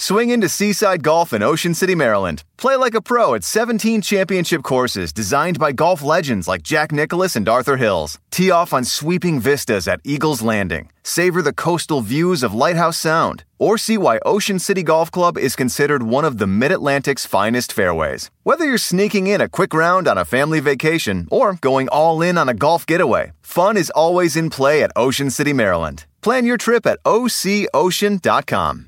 Swing into Seaside Golf in Ocean City, Maryland. Play like a pro at 17 championship courses designed by golf legends like Jack Nicholas and Arthur Hills. Tee off on sweeping vistas at Eagles Landing. Savor the coastal views of Lighthouse Sound. Or see why Ocean City Golf Club is considered one of the Mid Atlantic's finest fairways. Whether you're sneaking in a quick round on a family vacation or going all in on a golf getaway, fun is always in play at Ocean City, Maryland. Plan your trip at OCOcean.com.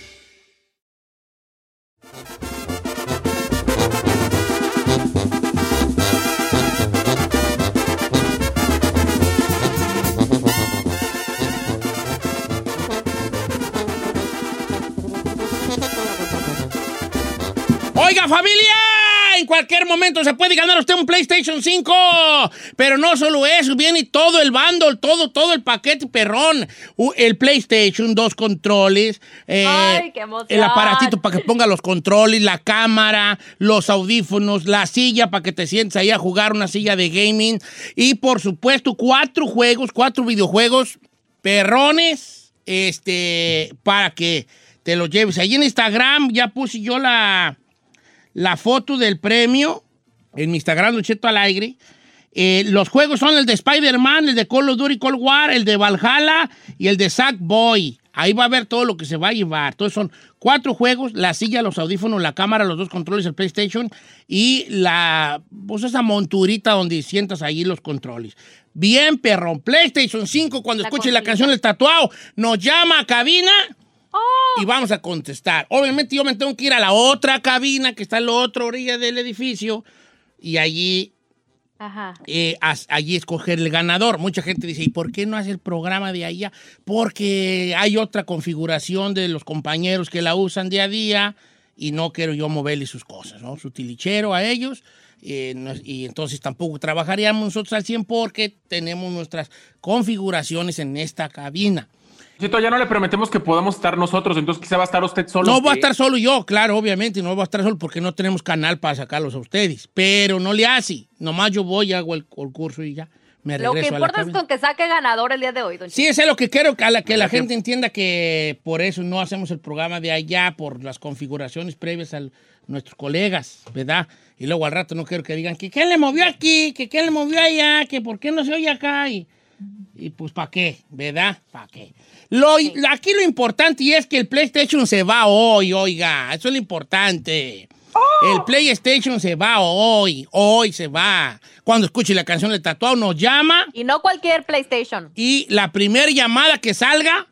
Oiga, familia, en cualquier momento se puede ganar usted un PlayStation 5. Pero no solo eso, viene todo el bundle, todo, todo el paquete perrón. El PlayStation, dos controles, eh, Ay, qué emoción. el aparatito para que ponga los controles, la cámara, los audífonos, la silla para que te sientes ahí a jugar una silla de gaming. Y por supuesto, cuatro juegos, cuatro videojuegos perrones, este, para que te los lleves. Ahí en Instagram ya puse yo la, la foto del premio en mi Instagram, Don Cheto al aire. Eh, los juegos son el de Spider-Man, el de Call of Duty Cold War, el de Valhalla y el de Sackboy. Ahí va a ver todo lo que se va a llevar. Entonces son cuatro juegos, la silla, los audífonos, la cámara, los dos controles, el PlayStation y la, pues esa monturita donde sientas ahí los controles. Bien, perrón. PlayStation 5, cuando La escuche la cosita. canción El Tatuado, nos llama a cabina y vamos a contestar. Obviamente yo me tengo que ir a la otra cabina que está en la otra orilla del edificio y allí, Ajá. eh, as- allí escoger el ganador. Mucha gente dice, ¿y por qué no hace el programa de allá? Porque hay otra configuración de los compañeros que la usan día a día y no quiero yo moverle sus cosas, ¿no? Su tilichero a ellos. eh, no- y entonces tampoco trabajaríamos nosotros al 100 porque tenemos nuestras configuraciones en esta cabina. Chito, ya no le prometemos que podamos estar nosotros, entonces quizá va a estar usted solo. No va a estar solo yo, claro, obviamente, no va a estar solo porque no tenemos canal para sacarlos a ustedes. Pero no le hace. Nomás yo voy, hago el, el curso y ya me Lo que regreso a la importa es con que saque ganador el día de hoy, don Sí, eso es lo que quiero que, a la, que la gente entienda que por eso no hacemos el programa de allá, por las configuraciones previas a nuestros colegas, ¿verdad? Y luego al rato no quiero que digan que quién le movió aquí, que quién le movió allá, que por qué no se oye acá. Y, y pues, ¿para qué? ¿Verdad? ¿Para qué? Lo, Aquí lo importante y es que el PlayStation se va hoy, oiga. Eso es lo importante. El PlayStation se va hoy, hoy se va. Cuando escuche la canción del tatuado nos llama Y no cualquier PlayStation. y la primera llamada que salga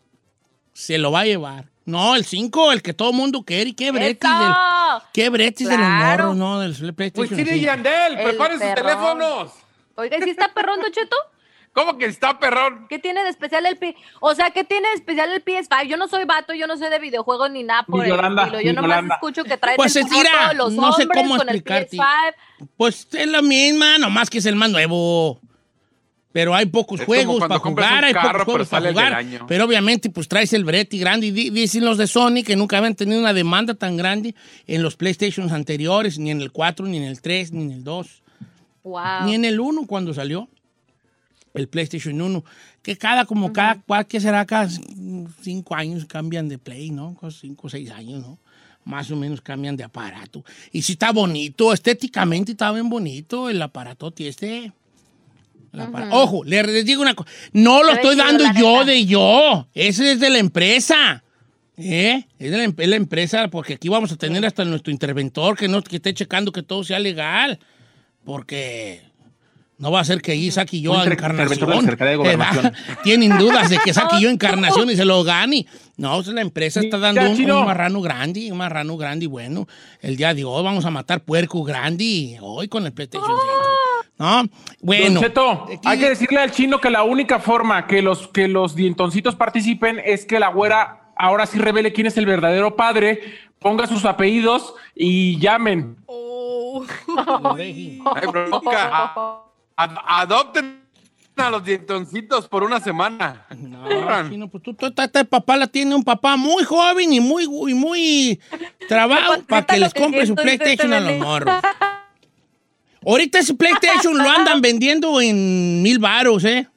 se lo va a llevar. No, el 5, el que todo mundo quiere. Qué bretis del, qué bretis Claro. morros, ¿no? Del PlayStation. Pues sí, 5. Yandel, El preparen sus teléfonos. Oiga, ¿y si está perrón, Cheto? ¿Cómo que está perrón? ¿Qué tiene de especial el P? O sea, ¿qué tiene de especial el PS5? Yo no soy vato, yo no sé de videojuegos ni nada por Ni el estilo. Yo nomás Yolanda. escucho que traen Pues el los no sé cómo con el explicarte. PS5. Pues es la misma, nomás que es el más nuevo. Pero hay pocos Es juegos para jugar, hay carro, pocos pero juegos para jugar. Pero obviamente, pues traes el Bretti grande. Y di- dicen los de Sony que nunca habían tenido una demanda tan grande en los PlayStations anteriores, ni en el 4, ni en el 3, ni en el 2. Wow. Ni en el 1 cuando salió. El PlayStation 1. Que cada, como cada, ¿cuál que será? Cada cinco años cambian de Play, ¿no? Cinco o seis años, ¿no? Más o menos cambian de aparato. Y sí está bonito, estéticamente está bien bonito el aparato este. El apara- Ojo, le- les digo una cosa. No lo estoy dando yo de yo. Ese es de la empresa. ¿Eh? Es de la, em- es la empresa, porque aquí vamos a tener hasta nuestro interventor que, no, que esté checando que todo sea legal. Porque no va a ser que ahí saque yo Un a encarnación. de la Secretaría de Gobernación. ¿verdad? Tienen dudas de que saque yo encarnación y se lo gane. No, la empresa está dando un, Chino. un marrano grande, un marrano grande y bueno. El día de hoy vamos a matar puerco grande y hoy con el PlayStation 5. ¿No? Bueno. Don Cheto, aquí- hay que decirle al chino que la única forma que los, que los dientoncitos participen es que la güera ahora sí revele quién es el verdadero padre, ponga sus apellidos y llamen. Ay, bronca. Ad- adopten a los dientoncitos por una semana. No, sí, no, pues tú, tú- tú- papá la tiene un papá muy joven y muy, y muy trabajo para que lo les compre su PlayStation a los morros. Ahorita ese PlayStation lo andan vendiendo en mil varos, ¿eh?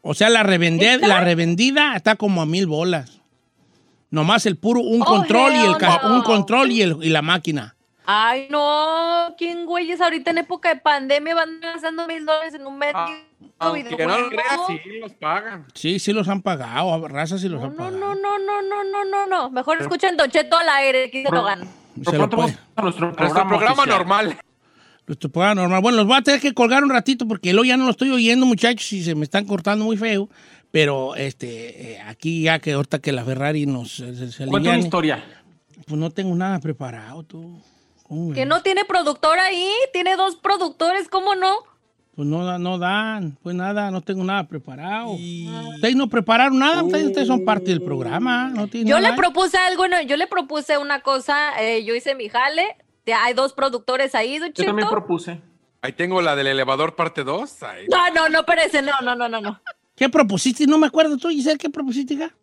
O sea, la, revende- la revendida está como a mil bolas. Nomás el puro, un Oh, control y el no. un control y, el- y la máquina. Ay, no. ¿Quién, güeyes, ahorita en época de pandemia van gastando mil dólares en un mes? Ah, Aunque no lo creas, sí los pagan. Sí, sí los han pagado, raza sí los No, han no, pagado. no, no, no, no, no, no, no. Mejor escuchen Don Cheto al aire, aquí se lo ganan. Se Por lo puede. vamos a nuestro Nuestro programa, normal. Nuestro programa normal. Bueno, los voy a tener que colgar un ratito porque luego ya no lo estoy oyendo, muchachos, y se me están cortando muy feo. Pero este, eh, aquí ya que ahorita que la Ferrari nos se, se Cuenta una aliviane, historia. pues no tengo nada preparado, tú. Que no tiene productor ahí, tiene dos productores, ¿cómo no? Pues no, no dan, pues nada, no tengo nada preparado. Ustedes no prepararon nada, ustedes, ustedes son parte del programa. No Yo nada. le propuse algo, no, yo le propuse una cosa, eh, yo hice mi jale, te- hay dos productores ahí, Don Yo también Cheto. propuse. Ahí tengo la del elevador parte 2. No, no, no, pero ese no, no, no, no, no. ¿Qué propusiste? No me acuerdo tú, Giselle, ¿qué propusiste acá?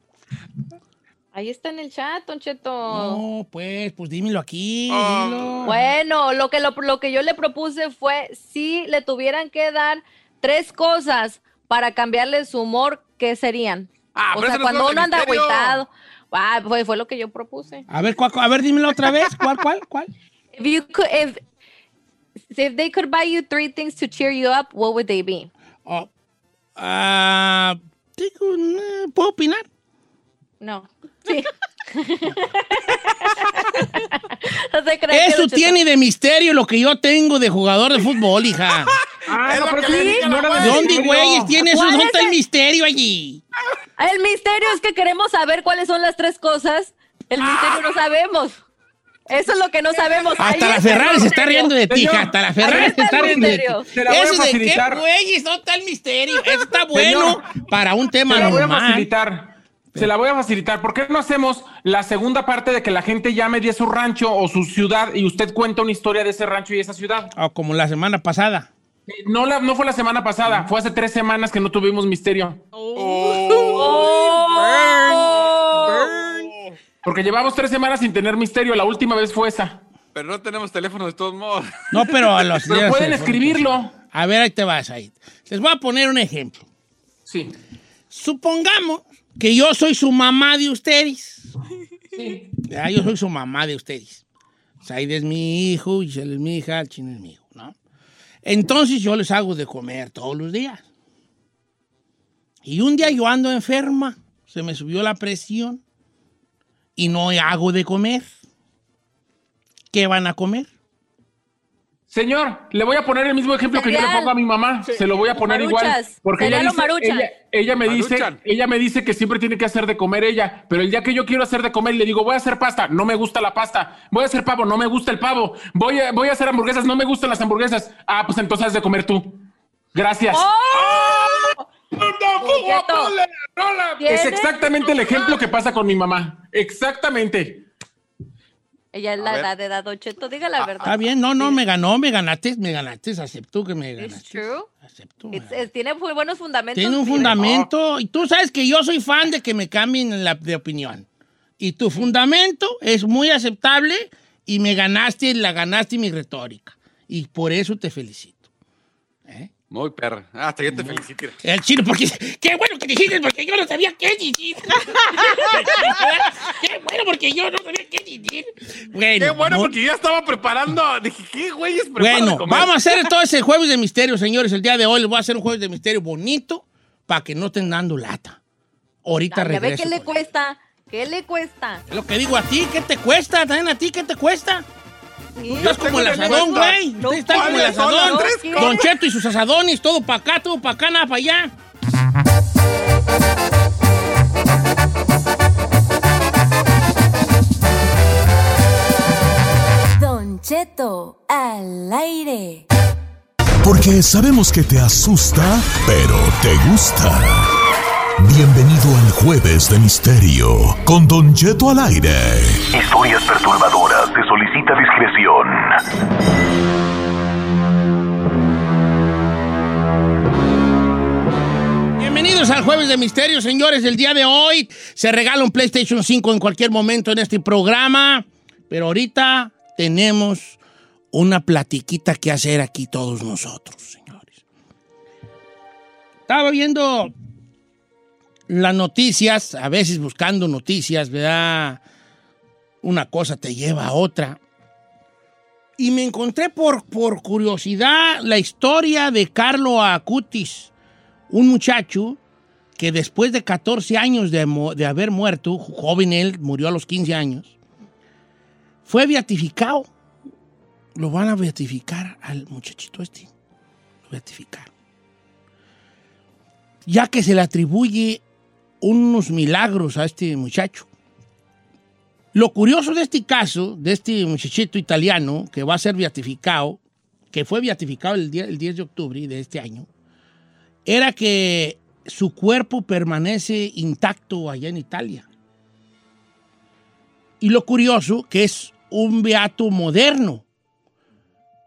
Ahí está en el chat, Don Cheto. No, pues, pues dímelo aquí, Oh. dilo. Bueno, lo que, lo, lo que yo le propuse fue si le tuvieran que dar tres cosas para cambiarle su humor, ¿qué serían? Ah, o sea, no cuando uno anda agüitado. Ah, fue, fue lo que yo propuse. A ver, ¿cuál- a ver, dímelo otra vez. ¿Cuál, cuál, cuál? If you could, if, if they could buy you three things to cheer you up, what would they be? Oh, ah, eh, ¿Puedo opinar? No. Sí. no se crean que Eso tiene de misterio lo que yo tengo de jugador de fútbol, hija. Ah, no, pero sí, la no güey. ¿Dónde, güeyes, tiene eso? ¿Cuál ¿Dónde es está el misterio allí? El misterio es que queremos saber cuáles son las tres cosas. El misterio no sabemos. Eso es lo que no sabemos. Ahí Hasta la está el Ferrari se está riendo de ti, hija. Hasta la ahí Ferrari está se está riendo de ti. la ¿Eso de qué, güeyes? ¿Dónde está el misterio? Eso está bueno para un tema la voy a normal. facilitar. Se la voy a facilitar. ¿Por qué no hacemos la segunda parte de que la gente llame de su rancho o su ciudad y usted cuenta una historia de ese rancho y esa ciudad? Ah, como la semana pasada. Eh, No, la, no fue la semana pasada, fue hace tres semanas que no tuvimos misterio. Porque llevamos tres semanas sin tener misterio. La última vez fue esa. Pero no tenemos teléfono de todos modos. No, pero a los Pero días pueden escribirlo. A ver, ahí te vas, ahí. Les voy a poner un ejemplo. Sí. Supongamos que yo soy su mamá de ustedes. Sí. Ya, yo soy su mamá de ustedes. Said es mi hijo, Giselle es mi hija, el chino es mi hijo, ¿no? Entonces yo les hago de comer todos los días. Y un día yo ando enferma, se me subió la presión y no hago de comer. ¿Qué van a comer? Señor, le voy a poner el mismo ejemplo que yo le pongo a mi mamá. Se lo voy a poner igual. Maruchas. Porque ella, dice, ella, ella me dice, ella me dice que siempre tiene que hacer de comer ella. Pero el día que yo quiero hacer de comer, le digo, voy a hacer pasta, no me gusta la pasta. Voy a hacer pavo, no me gusta el pavo. Voy a, voy a hacer hamburguesas, no me gustan las hamburguesas. Ah, pues entonces haz de comer tú. Gracias. ¡Oh! Es exactamente el ejemplo que pasa con mi mamá. Exactamente. Ella es A la ver. edad de Dado Cheto, diga la verdad. Está bien, no, no, me ganó, me ganaste, me ganaste, acepto que me It's ganaste. true. Acepto. It's- es- tiene muy buenos fundamentos. Tiene un sí. fundamento. Y tú sabes que yo soy fan de que me cambien la, de opinión. Y tu fundamento es muy aceptable y me ganaste, la ganaste mi retórica. Y por eso te felicito. Muy perra. Ah, Hasta yo te felicito. El chino, porque qué bueno que dijiste, porque yo no sabía qué decir. qué bueno, porque yo no sabía qué decir. Bueno, Qué bueno, muy- porque yo ya estaba preparando. Dije, ¿qué güeyes Bueno, comer? vamos a hacer entonces el jueves de misterio, señores. El día de hoy les voy a hacer un jueves de misterio bonito para que no estén dando lata. Ahorita Ay, ya ve regreso. qué le cuesta. ¿Qué le cuesta? Es lo que digo a ti, ¿qué te cuesta? También a ti, ¿qué te cuesta? Estás tengo como el asadón, güey. No, Ustedes están como el ¿cuáles son las asadón. Don Cheto y sus asadones, todo para acá, todo para acá, nada para allá. Don Cheto al aire. Porque sabemos que te asusta, pero te gusta. Bienvenido al Jueves de Misterio con Don Cheto al aire. Historias perturbadoras. Se solicita discreción. Bienvenidos al Jueves de Misterio, señores. El día de hoy se regala un PlayStation 5 en cualquier momento en este programa. Pero ahorita tenemos una platiquita que hacer aquí todos nosotros, señores. Estaba viendo las noticias, a veces buscando noticias, ¿verdad? Una cosa te lleva a otra. Y me encontré por, por curiosidad la historia de Carlo Acutis, un muchacho que después de 14 años de, de haber muerto, joven él, murió a los 15 años, fue beatificado. Lo van a beatificar al muchachito este. Ya que se le atribuye unos milagros a este muchacho. Lo curioso de este caso, de este muchachito italiano que va a ser beatificado, que fue beatificado el, día- el 10 de octubre de este año, era que su cuerpo permanece intacto allá en Italia. Y lo curioso que es un beato moderno.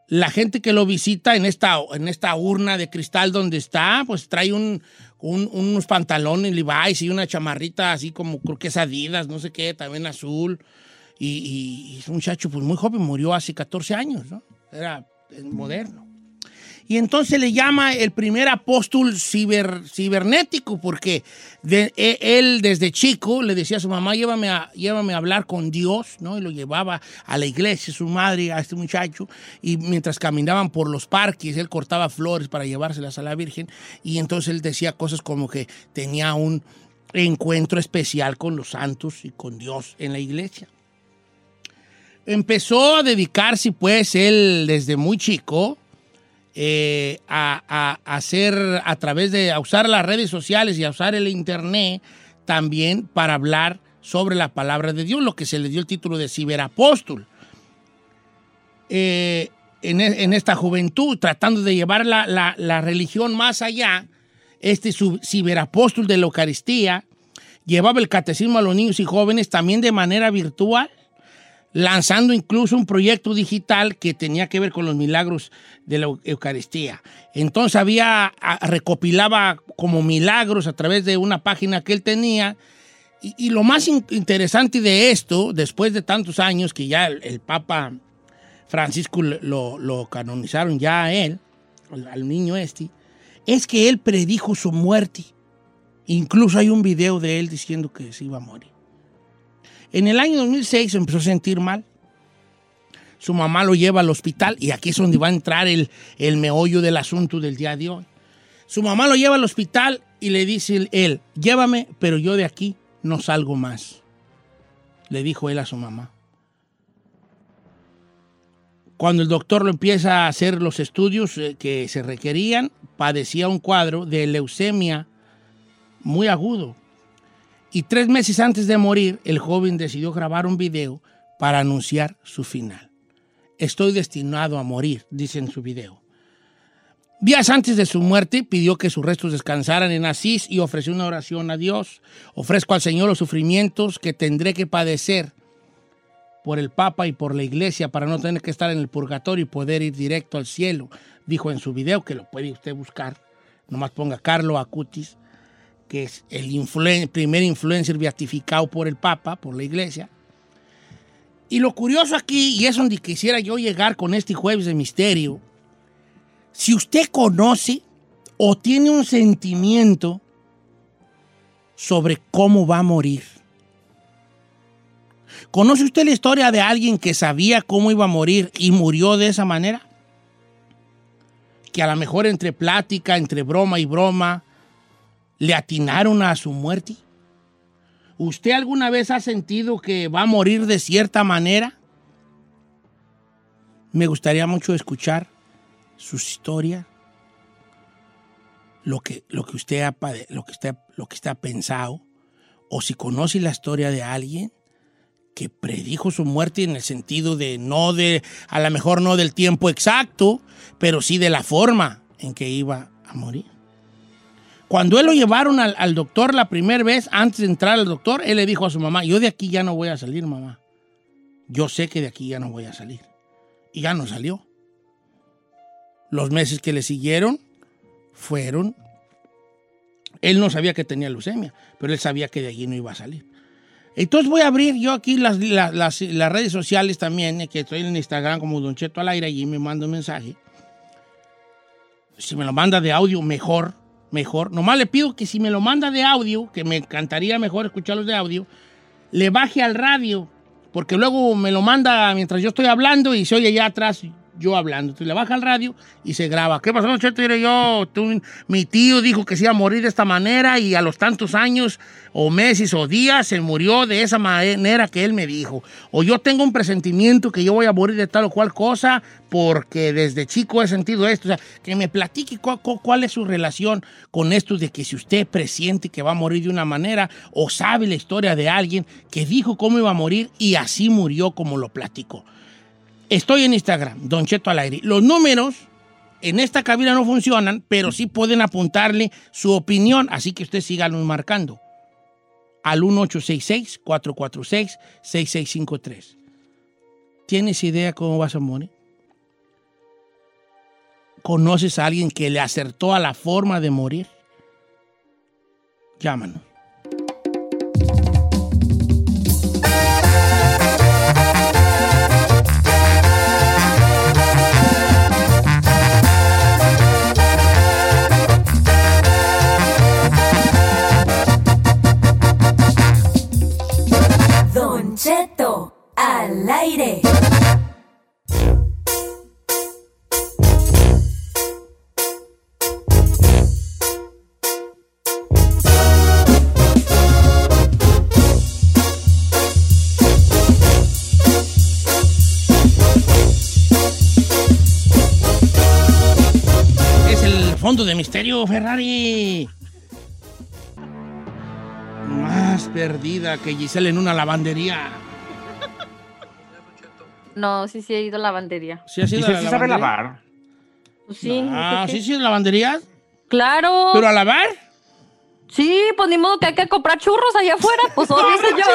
La gente que lo visita en esta, en esta urna de cristal donde está, pues trae un, un- unos pantalones Levi's y una chamarrita así como creo que es Adidas, no sé qué, también azul. Y, y- y es un muchacho pues muy joven, murió hace 14 años, ¿no? Era moderno. Y entonces le llama el primer apóstol ciber- cibernético, porque e- él desde chico le decía a su mamá, llévame a, llévame a hablar con Dios, ¿no? Y lo llevaba a la iglesia, su madre, a este muchacho, y mientras caminaban por los parques, él cortaba flores para llevárselas a la Virgen, y entonces él decía cosas como que tenía un encuentro especial con los santos y con Dios en la iglesia. Empezó a dedicarse, pues, él desde muy chico, eh, a, hacer a través de usar las redes sociales y a usar el internet también para hablar sobre la palabra de Dios, lo que se le dio el título de ciberapóstol. Eh, en, e- en esta juventud, tratando de llevar la, religión más allá, este ciberapóstol de la Eucaristía llevaba el catecismo a los niños y jóvenes también de manera virtual lanzando incluso un proyecto digital que tenía que ver con los milagros de la Eu- Eucaristía. Entonces había, recopilaba como milagros a través de una página que él tenía. Y, lo más in- interesante de esto, después de tantos años que ya el, Papa Francisco lo, lo canonizaron ya a él, al niño este, es que él predijo su muerte. Incluso hay un video de él diciendo que se iba a morir. En el año 2006 se empezó a sentir mal. Su mamá lo lleva al hospital y aquí es donde va a entrar el, el meollo del asunto del día de hoy. Su mamá lo lleva al hospital y le dice él, llévame, pero yo de aquí no salgo más. Le dijo él a su mamá. Cuando el doctor lo empieza a hacer los estudios eh, que se requerían, padecía un cuadro de leucemia muy agudo. Y tres meses antes de morir, el joven decidió grabar un video para anunciar su final. Estoy destinado a morir, dice en su video. Días antes de su muerte, pidió que sus restos descansaran en Asís y ofreció una oración a Dios. Ofrezco al Señor los sufrimientos que tendré que padecer por el Papa y por la Iglesia para no tener que estar en el purgatorio y poder ir directo al cielo. Dijo en su video, que lo puede usted buscar. Nomás ponga Carlo Acutis que es el primer influencer beatificado por el Papa, por la Iglesia. Y lo curioso aquí, y es donde quisiera yo llegar con este jueves de misterio, si usted conoce o tiene un sentimiento sobre cómo va a morir. ¿Conoce usted la historia de alguien que sabía cómo iba a morir y murió de esa manera? Que a lo mejor entre plática, entre broma y broma, le atinaron a su muerte? ¿Usted alguna vez ha sentido que va a morir de cierta manera? Me gustaría mucho escuchar su historia, lo que, lo que, usted, ha, lo, que usted, lo que usted ha pensado, o si conoce la historia de alguien que predijo su muerte en el sentido de no de, a lo mejor no del tiempo exacto, pero sí de la forma en que iba a morir. Cuando él lo llevaron al, al doctor la primera vez, antes de entrar al doctor, él le dijo a su mamá, yo de aquí ya no voy a salir, mamá. Yo sé que de aquí ya no voy a salir. Y ya no salió. Los meses que le siguieron fueron... Él no sabía que tenía leucemia, pero él sabía que de allí no iba a salir. Entonces voy a abrir yo aquí las, las- las- redes sociales también, eh, que estoy en Instagram como Don Cheto al aire, allí me manda un mensaje. Si me lo manda de audio, mejor, mejor. Nomás le pido que si me lo manda de audio, que me encantaría mejor escucharlos de audio, le baje al radio, porque luego me lo manda mientras yo estoy hablando y se oye allá atrás yo hablando. Entonces le baja al radio y se graba. ¿Qué pasó, Cheto? Yo, tú- mi tío dijo que se iba a morir de esta manera y a los tantos años o meses o días se murió de esa manera que él me dijo. O yo tengo un presentimiento que yo voy a morir de tal o cual cosa porque desde chico he sentido esto. O sea, que me platique cu- cuál es su relación con esto de que si usted presiente que va a morir de una manera o sabe la historia de alguien que dijo cómo iba a morir y así murió como lo platicó. Estoy en Instagram, Don Cheto al aire. Los números en esta cabina no funcionan, pero sí pueden apuntarle su opinión, así que usted síganos marcando al 1866-446-6653. ¿Tienes idea cómo vas a morir? ¿Conoces a alguien que le acertó a la forma de morir? Llámanos. Al. Es el fondo de misterio, Ferrari. Más perdida que Giselle en una lavandería. No, sí, sí he ido a la lavandería. ¿Sí ha sido la ¿sí sabe lavandería? lavar? Pues sí. Ah. ¿sí, sí, lavandería? Claro. ¿Pero a lavar? Sí, pues ni modo que hay que comprar churros allá afuera. Pues obvio, señor.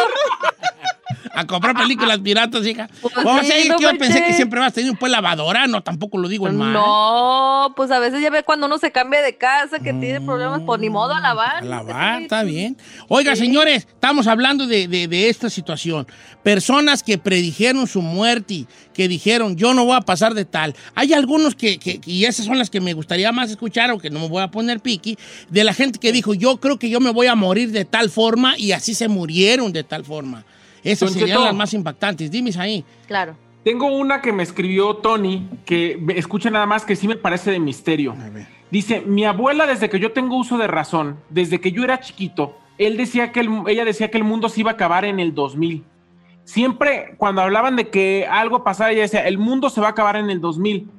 A comprar películas piratas, hija. Pues Vamos sí, a ir, no que yo pensé que siempre vas a tener pues lavadora. No, tampoco lo digo en mal. No, pues a veces ya ve cuando uno se cambia de casa que tiene problemas, pues ni modo a lavar. A lavar, está bien. Oiga, señores, estamos hablando de, de- de esta situación. Personas que predijeron su muerte, que dijeron, yo no voy a pasar de tal. Hay algunos que, que- y esas son las que me gustaría más escuchar, aunque no me voy a poner piqui, de la gente que dijo, yo creo que yo me voy a morir de tal forma y así se murieron de tal forma. Esas Don serían Cheto. las más impactantes. Dime ahí. Claro. Tengo una que me escribió Tony, que escucha nada más que sí me parece de misterio. Dice, mi abuela desde que yo tengo uso de razón, desde que yo era chiquito, él decía que el- ella decía que el mundo se iba a acabar en el 2000. Siempre cuando hablaban de que algo pasaba, ella decía, el mundo se va a acabar en el 2000.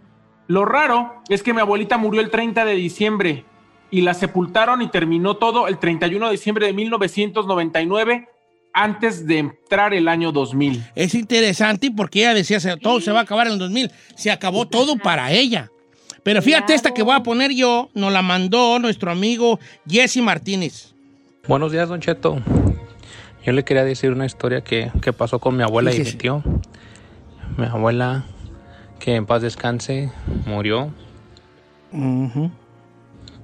Lo raro es que mi abuelita murió el 30 de diciembre y la sepultaron y terminó todo el 31 de diciembre de 1999 antes de entrar el año 2000. Es interesante porque ella decía, "Se- todo se va a acabar en el 2000. Se acabó todo para ella. Pero fíjate esta que voy a poner yo, nos la mandó nuestro amigo Jesse Martínez. Buenos días, Don Cheto. Yo le quería decir una historia que, que pasó con mi abuela y mi tío. Mi abuela, que en paz descanse, murió,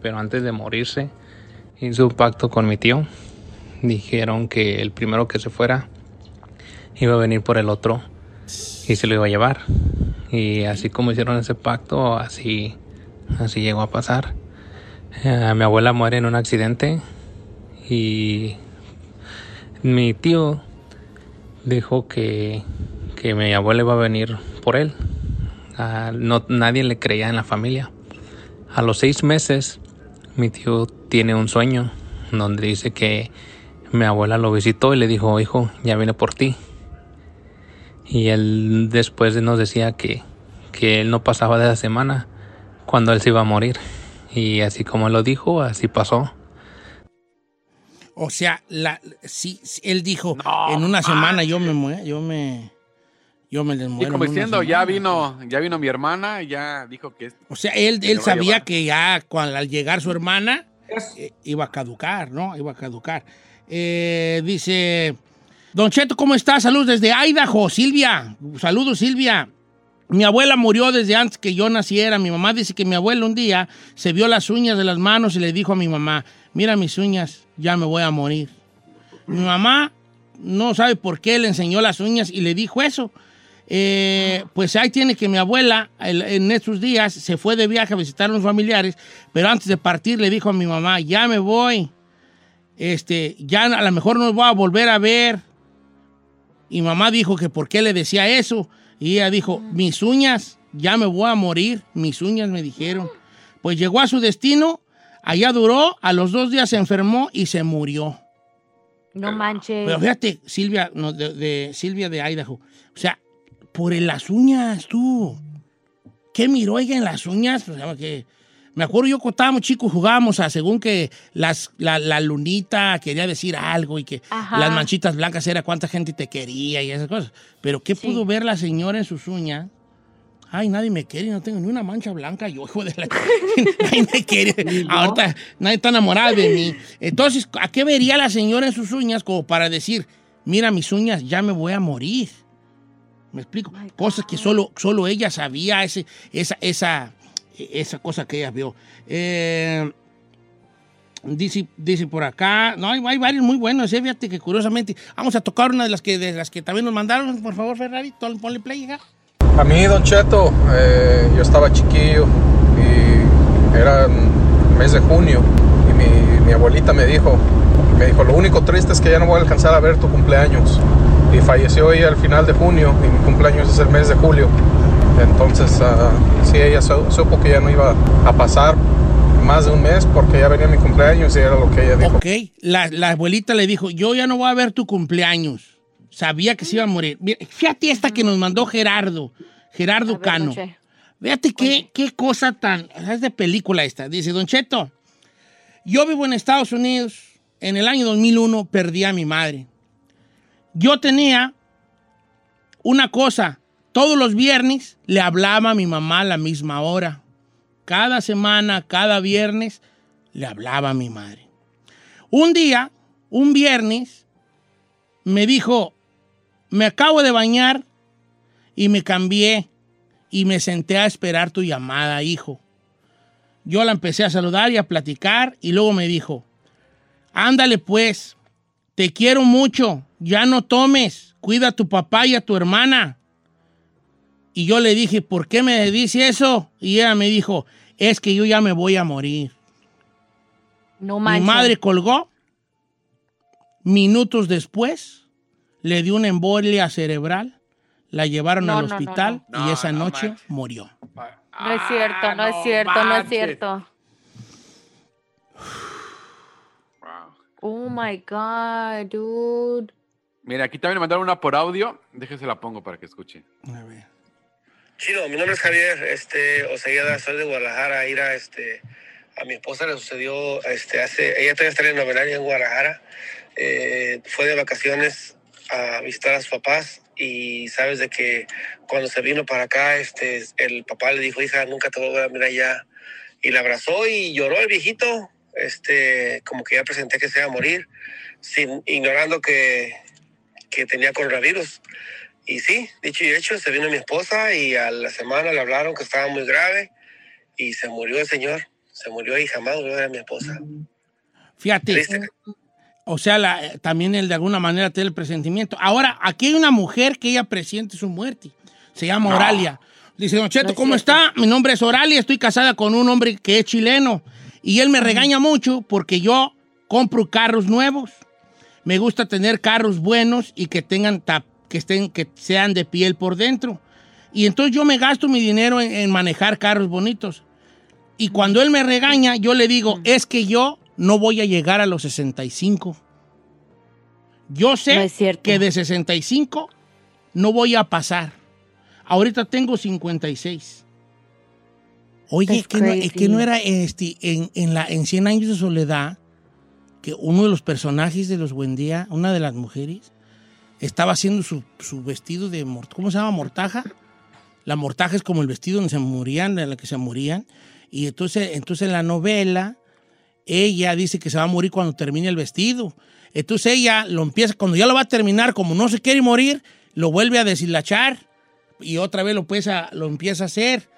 pero antes de morirse hizo un pacto con mi tío. Dijeron que el primero que se fuera iba a venir por el otro y se lo iba a llevar. Y así como hicieron ese pacto, así, así llegó a pasar. Eh, mi abuela muere en un accidente y mi tío dijo que, que mi abuela iba a venir por él. Ah, no, nadie le creía en la familia. A los seis meses, mi tío tiene un sueño donde dice que mi abuela lo visitó y le dijo, hijo, ya viene por ti. Y él después nos decía que, que él no pasaba de la semana cuando él se iba a morir. Y así como él lo dijo, así pasó. O sea, la, sí, sí, él dijo, en una semana yo me muero, yo me, yo me Y desmuero. como en una diciendo, ya vino, ya vino mi hermana y ya dijo que O sea, él, él sabía que ya cuando, al llegar su hermana, eh, iba a caducar, ¿no? Iba a caducar. Eh, dice, Don Cheto, ¿cómo estás? Saludos desde Idaho, Silvia. Saludos, Silvia. Mi abuela murió desde antes que yo naciera. Mi mamá dice que mi abuela un día se vio las uñas de las manos y le dijo a mi mamá, mira mis uñas, ya me voy a morir. Mi mamá no sabe por qué le enseñó las uñas y le dijo eso. Eh, pues ahí tiene que mi abuela el- en estos días se fue de viaje a visitar a los familiares, pero antes de partir le dijo a mi mamá, ya me voy, este, ya a lo mejor no voy a volver a ver. Y mamá dijo que por qué le decía eso. Y ella dijo, mis uñas, ya me voy a morir, mis uñas me dijeron. Pues llegó a su destino, allá duró, a los dos días se enfermó y se murió. No manches. Pero fíjate, Silvia, no, de, de- Silvia de Idaho. O sea, por las uñas, tú. ¿Qué miró ella en las uñas? O sea, que- me acuerdo yo cuando estábamos chicos jugábamos a según que las, la, la lunita quería decir algo y que Ajá. las manchitas blancas era cuánta gente te quería y esas cosas. Pero ¿qué pudo ver la señora en sus uñas? Ay, nadie me quiere, no tengo ni una mancha blanca. Yo, hijo de la... nadie me quiere. Ahorita nadie está enamorado de mí. Entonces, ¿a qué vería la señora en sus uñas como para decir, mira mis uñas, ya me voy a morir? ¿Me explico? Cosas que solo, solo ella sabía, ese, esa, esa, esa cosa que ella vio. Eh, dice, dice por acá, no, hay, hay varios muy buenos, eh, fíjate que curiosamente, vamos a tocar una de las que, de las que también nos mandaron, por favor, Ferrari, ponle play, hija. A mí, Don Cheto, eh, yo estaba chiquillo y era mes de junio y mi, mi abuelita me dijo, me dijo, lo único triste es que ya no voy a alcanzar a ver tu cumpleaños. Y falleció ella al final de junio y mi cumpleaños es el mes de julio. Entonces, ah, sí, ella su- supo que ya no iba a pasar más de un mes porque ya venía mi cumpleaños y era lo que ella dijo. Ok, la, la abuelita le dijo, yo ya no voy a ver tu cumpleaños. Sabía que se iba a morir. Mira, fíjate esta que nos mandó Gerardo, Gerardo Cano. Fíjate qué, qué cosa tan... Es de película esta. Dice, Don Cheto, yo vivo en Estados Unidos. En el año 2001 perdí a mi madre. Yo tenía una cosa. Todos los viernes le hablaba a mi mamá a la misma hora. Cada semana, cada viernes, le hablaba a mi madre. Un día, un viernes, me dijo, me acabo de bañar y me cambié y me senté a esperar tu llamada, hijo. Yo la empecé a saludar y a platicar y luego me dijo, ándale pues, te quiero mucho, ya no tomes, cuida a tu papá y a tu hermana. Y yo le dije, ¿por qué me dice eso? Y ella me dijo, es que yo ya me voy a morir. No Mi manches. madre colgó. Minutos después, le dio una embolia cerebral. La llevaron No, al no, no, hospital no. y esa No, no noche manches. murió. No es cierto, no es cierto, no es cierto. Wow. Oh my God, dude. Mira, aquí también me mandaron una por audio. Déjese la pongo para que escuche. A ver. Chino, mi nombre es Javier, este, Osegueda, soy de Guadalajara, ir a, este, a mi esposa le sucedió, este, hace, ella todavía está en novenaria en Guadalajara, eh, fue de vacaciones a visitar a sus papás y sabes de que cuando se vino para acá, este, el papá le dijo, hija, nunca te voy a mirar ya, y la abrazó y lloró el viejito, este, como que ya presenté que se iba a morir, sin, ignorando que, que tenía coronavirus. Y sí, dicho y hecho, se vino mi esposa y a la semana le hablaron que estaba muy grave y se murió el señor. Se murió y jamás volvió a ver a mi esposa. Fíjate. Triste. O sea, la- eh, también él de alguna manera tiene el presentimiento. Ahora, aquí hay una mujer que ella presiente su muerte. Se llama Oralia. Dice, Don Cheto, No es ¿cómo cierto. está? Mi nombre es Oralia, estoy casada con un hombre que es chileno. Y él me regaña mucho porque yo compro carros nuevos. Me gusta tener carros buenos y que tengan tap- que estén, que sean de piel por dentro. Y entonces yo me gasto mi dinero en, en manejar carros bonitos. Y cuando él me regaña, yo le digo, es que yo no voy a llegar a los 65. Yo sé No es que de 65 no voy a pasar. Ahorita tengo 56. Oye, That's que no, es que no era este, en, en, la, en 100 años de soledad que uno de los personajes de los Buendía, una de las mujeres, estaba haciendo su, su vestido de... ¿Cómo se llama? ¿Mortaja? La mortaja es como el vestido donde se morían, en la que se morían. Y entonces, entonces en la novela, ella dice que se va a morir cuando termine el vestido. Entonces ella lo empieza, cuando ya lo va a terminar, como no se quiere morir, lo vuelve a deshilachar y otra vez lo, empieza, lo empieza a hacer.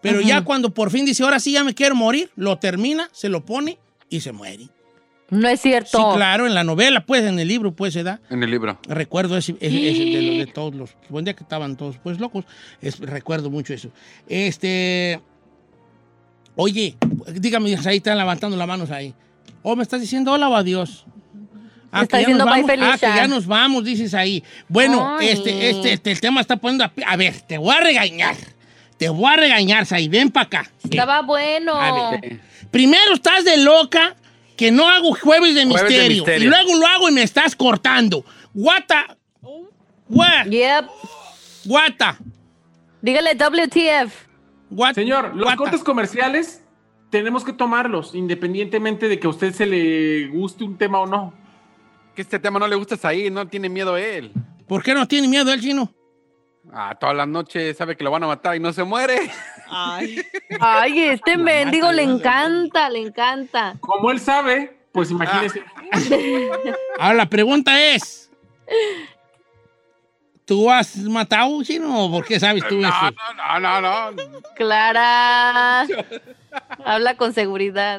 Pero ya cuando por fin dice, ahora sí ya me quiero morir, lo termina, se lo pone y se muere. No es cierto. Sí, claro, en la novela, pues, en el libro, pues, se da. En el libro. Recuerdo ese, ese- ese de, de todos los. Buen día que estaban todos, pues, locos. Es- recuerdo mucho eso. Este. Oye, dígame, ahí están levantando las manos ahí. ¿O me estás diciendo hola o adiós? Me está que ya diciendo vamos. Ah, que ya nos vamos, dices ahí. Bueno, este, este, este, el tema está poniendo. A, a ver, te voy a regañar. Te voy a regañar, Sai. Ven para acá. Estaba bueno. A ver. Primero estás de loca que no hago jueves de, Jueves de misterio. Y luego lo hago y me estás cortando. Guata. What? Yep. Guata. Dígale WTF. What? Señor, los Guata. cortes comerciales tenemos que tomarlos, independientemente de que a usted se le guste un tema o no. Que este tema no le gusta ahí, no tiene miedo él. ¿Por qué no tiene miedo el chino? Ah, todas las noches sabe que lo van a matar y no se muere. Ay, este mendigo le encanta, le encanta. Como él sabe, pues imagínese. Ahora la pregunta es: ¿tú has matado chino o por qué sabes tú No, eso? no, no, no, no. Clara. Habla con seguridad.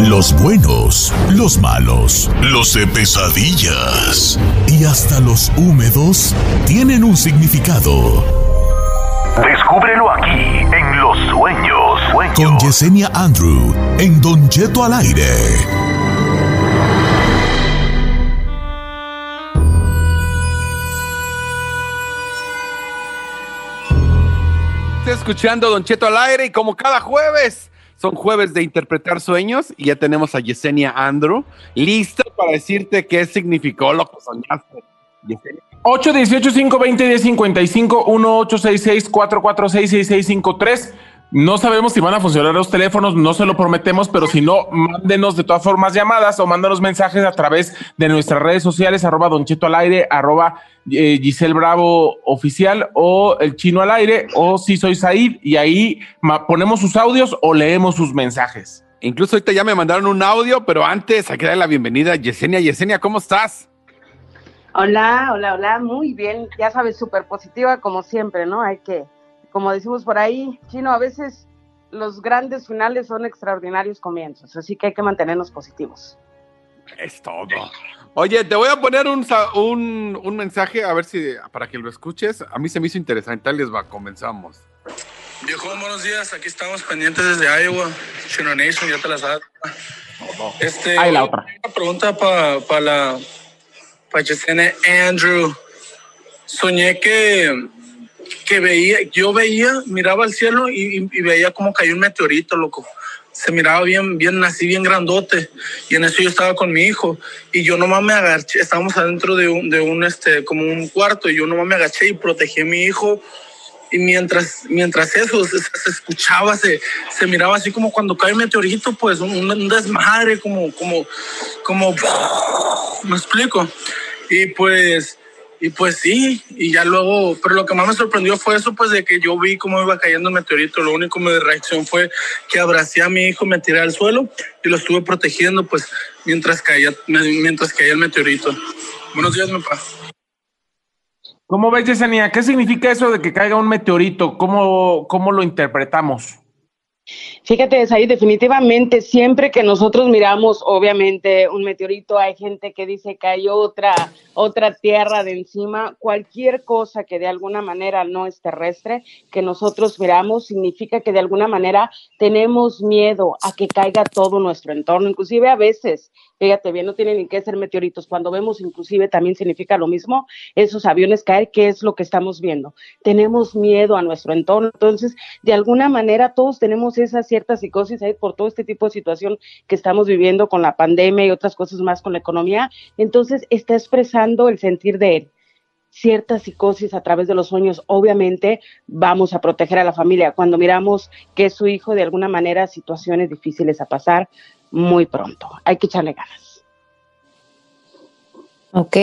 Los buenos, los malos, los de pesadillas y hasta los húmedos tienen un significado. Descúbrelo aquí en Los Sueños. Sueños. Con Yesenia Andrew en Don Cheto al aire. Está escuchando Don Cheto al aire y como cada jueves, son jueves de interpretar sueños y ya tenemos a Yesenia Andrew lista para decirte qué significó lo que soñaste. Yesenia. 818 520 1055 1866 446 6653 No sabemos si van a funcionar los teléfonos, no se lo prometemos, pero si no, mándenos de todas formas llamadas o mándanos mensajes a través de nuestras redes sociales, arroba Don Cheto al aire, arroba eh, Giselle Bravo oficial o el chino al aire, o si soy Said, y ahí ponemos sus audios o leemos sus mensajes. Incluso ahorita ya me mandaron un audio, pero antes hay que darle la bienvenida a Yesenia. Yesenia, ¿cómo estás? Hola, hola, hola, muy bien, ya sabes, súper positiva como siempre, ¿no? Hay que, como decimos por ahí, Chino, a veces los grandes finales son extraordinarios comienzos, así que hay que mantenernos positivos. Es todo. Oye, te voy a poner un, un, un mensaje a ver si para que lo escuches. A mí se me hizo interesante. Ahí les va, comenzamos. Viejo, buenos días. Aquí estamos pendientes desde Iowa. Chino Nation, ya te la sabes. Este, Ahí la otra. Una pregunta para la para Andrew. Soñé que, que veía, yo veía, miraba al cielo y, y veía como cayó un meteorito, loco. Se miraba bien, bien así, bien grandote. Y en eso yo estaba con mi hijo. Y yo nomás me agaché, estábamos adentro de un, de un este, como un cuarto. Y yo nomás me agaché y protegí a mi hijo y mientras, mientras eso se, se escuchaba, se, se miraba así como cuando cae un meteorito, pues un, un desmadre, como, como, como, me explico. Y pues, y pues sí, y ya luego, pero lo que más me sorprendió fue eso, pues de que yo vi cómo iba cayendo el meteorito. Lo único mi reacción fue que abracé a mi hijo, me tiré al suelo y lo estuve protegiendo, pues mientras caía, mientras caía el meteorito. Buenos días, mi papá. ¿Cómo ves, Yesenia? ¿Qué significa eso de que caiga un meteorito? ¿Cómo, cómo lo interpretamos? Fíjate, ahí definitivamente siempre que nosotros miramos, obviamente, un meteorito, hay gente que dice que hay otra, otra tierra de encima. Cualquier cosa que de alguna manera no es terrestre, que nosotros miramos, significa que de alguna manera tenemos miedo a que caiga todo nuestro entorno. Inclusive a veces, fíjate bien, no tienen ni que ser meteoritos. Cuando vemos inclusive también significa lo mismo, esos aviones caer, ¿qué es lo que estamos viendo? Tenemos miedo a nuestro entorno. Entonces, de alguna manera todos tenemos esa cierta psicosis ahí por todo este tipo de situación que estamos viviendo con la pandemia y otras cosas más con la economía. Entonces, está expresando el sentir de él cierta psicosis a través de los sueños, obviamente vamos a proteger a la familia. Cuando miramos que es su hijo de alguna manera situaciones difíciles a pasar muy pronto. Hay que echarle ganas. Ok,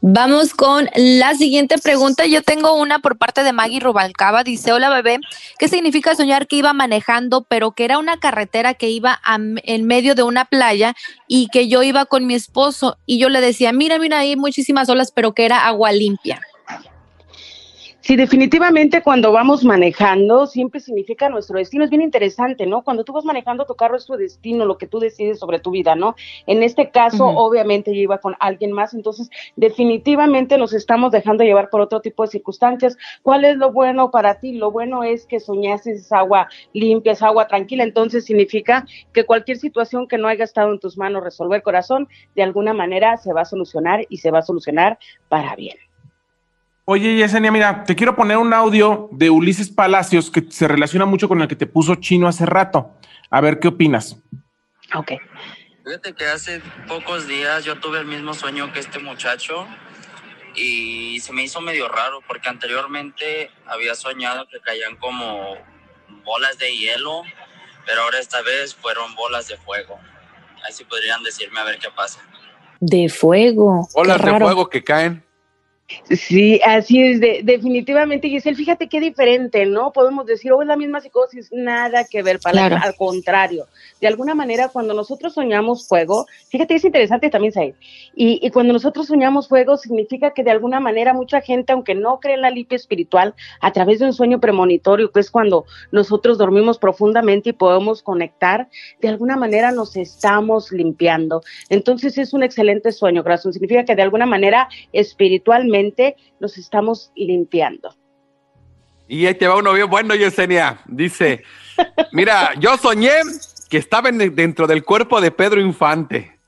vamos con la siguiente pregunta. Yo tengo una por parte de Maggie Rubalcaba. Dice, hola bebé, ¿qué significa soñar que iba manejando, pero que era una carretera que iba a en medio de una playa y que yo iba con mi esposo y yo le decía, mira, mira, hay muchísimas olas, pero que era agua limpia? Sí, definitivamente cuando vamos manejando siempre significa nuestro destino. Es bien interesante, ¿no? Cuando tú vas manejando tu carro es tu destino, lo que tú decides sobre tu vida, ¿no? En este caso, obviamente yo iba con alguien más, entonces definitivamente nos estamos dejando llevar por otro tipo de circunstancias. ¿Cuál es lo bueno para ti? Lo bueno es que soñaste esa agua limpia, esa agua tranquila, entonces significa que cualquier situación que no haya estado en tus manos resolver corazón, de alguna manera se va a solucionar y se va a solucionar para bien. Oye, Yesenia, mira, te quiero poner un audio de Ulises Palacios que se relaciona mucho con el que te puso Chino hace rato. A ver qué opinas. Ok. Fíjate que hace pocos días yo tuve el mismo sueño que este muchacho y se me hizo medio raro porque anteriormente había soñado que caían como bolas de hielo, pero ahora esta vez fueron bolas de fuego. Ahí sí podrían decirme a ver qué pasa. De fuego. qué Olas de fuego que caen. Sí, así es, de- definitivamente, Giselle, fíjate qué diferente, ¿no? Podemos decir, oh, es la misma psicosis, nada que ver, para Claro. al contrario. De alguna manera, cuando nosotros soñamos fuego, fíjate, es interesante también, Said, y, y cuando nosotros soñamos fuego, significa que de alguna manera mucha gente, aunque no cree en la limpia espiritual, a través de un sueño premonitorio, que es cuando nosotros dormimos profundamente y podemos conectar, de alguna manera nos estamos limpiando. Entonces es un excelente sueño, corazón. Significa que de alguna manera espiritualmente nos estamos limpiando. Y ahí te va uno bien bueno, Yesenia. Dice, mira, yo soñé que estaba en- dentro del cuerpo de Pedro Infante.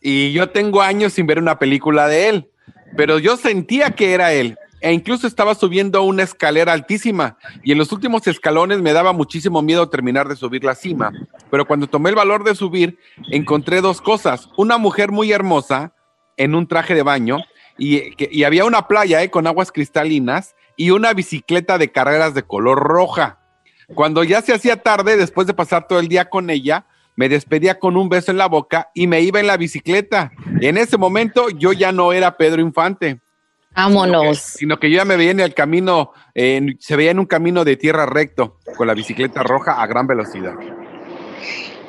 Y yo tengo años sin ver una película de él. Pero yo sentía que era él. E incluso estaba subiendo una escalera altísima. Y en los últimos escalones me daba muchísimo miedo terminar de subir la cima. Pero cuando tomé el valor de subir, encontré dos cosas. Una mujer muy hermosa en un traje de baño. Y, que- y había una playa eh, con aguas cristalinas y una bicicleta de carreras de color roja. Cuando ya se hacía tarde, después de pasar todo el día con ella, me despedía con un beso en la boca y me iba en la bicicleta. En ese momento yo ya no era Pedro Infante. Vámonos. Sino que yo ya me veía en el camino, se veía en un camino de tierra recto, con la bicicleta roja a gran velocidad.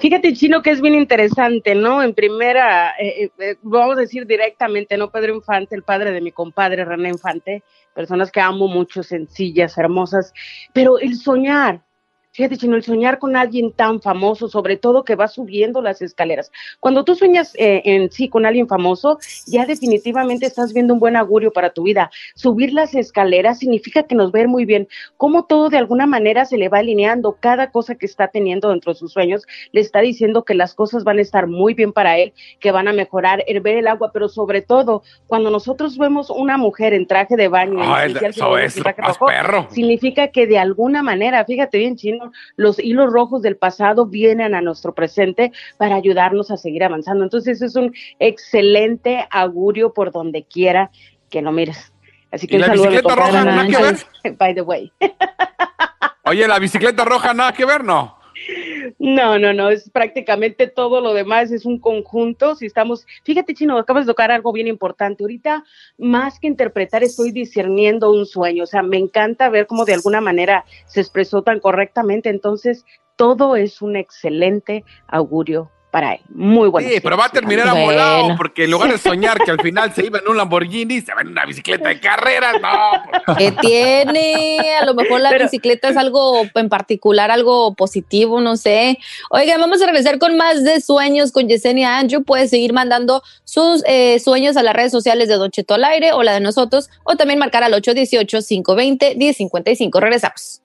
Fíjate, Chino, que es bien interesante, ¿no? En primera, eh, eh, vamos a decir directamente, ¿no? Pedro Infante, el padre de mi compadre René Infante, personas que amo mucho, sencillas, hermosas, pero el soñar, fíjate, Chino, el soñar con alguien tan famoso, sobre todo que va subiendo las escaleras. Cuando tú sueñas eh, en sí con alguien famoso, ya definitivamente estás viendo un buen augurio para tu vida. Subir las escaleras significa que nos ir muy bien, cómo todo de alguna manera se le va alineando, cada cosa que está teniendo dentro de sus sueños, le está diciendo que las cosas van a estar muy bien para él, que van a mejorar, el ver el agua, pero sobre todo, cuando nosotros vemos una mujer en traje de baño, en especial si eso traje rojo, perro. significa que de alguna manera, fíjate bien, chino, los hilos rojos del pasado vienen a nuestro presente para ayudarnos a seguir avanzando. Entonces, es un excelente augurio por donde quiera que lo mires. Así que ¿Y un la bicicleta roja, nada que ver? By the way. Oye, la bicicleta roja, nada que ver, ¿no? No, no, no, es prácticamente todo lo demás, es un conjunto. Si estamos, fíjate, Chino, acabas de tocar algo bien importante. Ahorita, más que interpretar, estoy discerniendo un sueño. O sea, me encanta ver cómo de alguna manera se expresó tan correctamente. Entonces, todo es un excelente augurio para él. Muy bueno. Sí, pero va a terminar Bueno. amolado, porque en lugar de soñar que al final se iba en un Lamborghini, se va en una bicicleta de carreras, no. ¿Qué tiene? A lo mejor la bicicleta es algo en particular, algo positivo, no sé. Oigan, vamos a regresar con más de sueños con Yesenia Andrew. Puedes seguir mandando sus eh, sueños a las redes sociales de Don Cheto al aire o la de nosotros, o también marcar al 818-520-1055. Regresamos.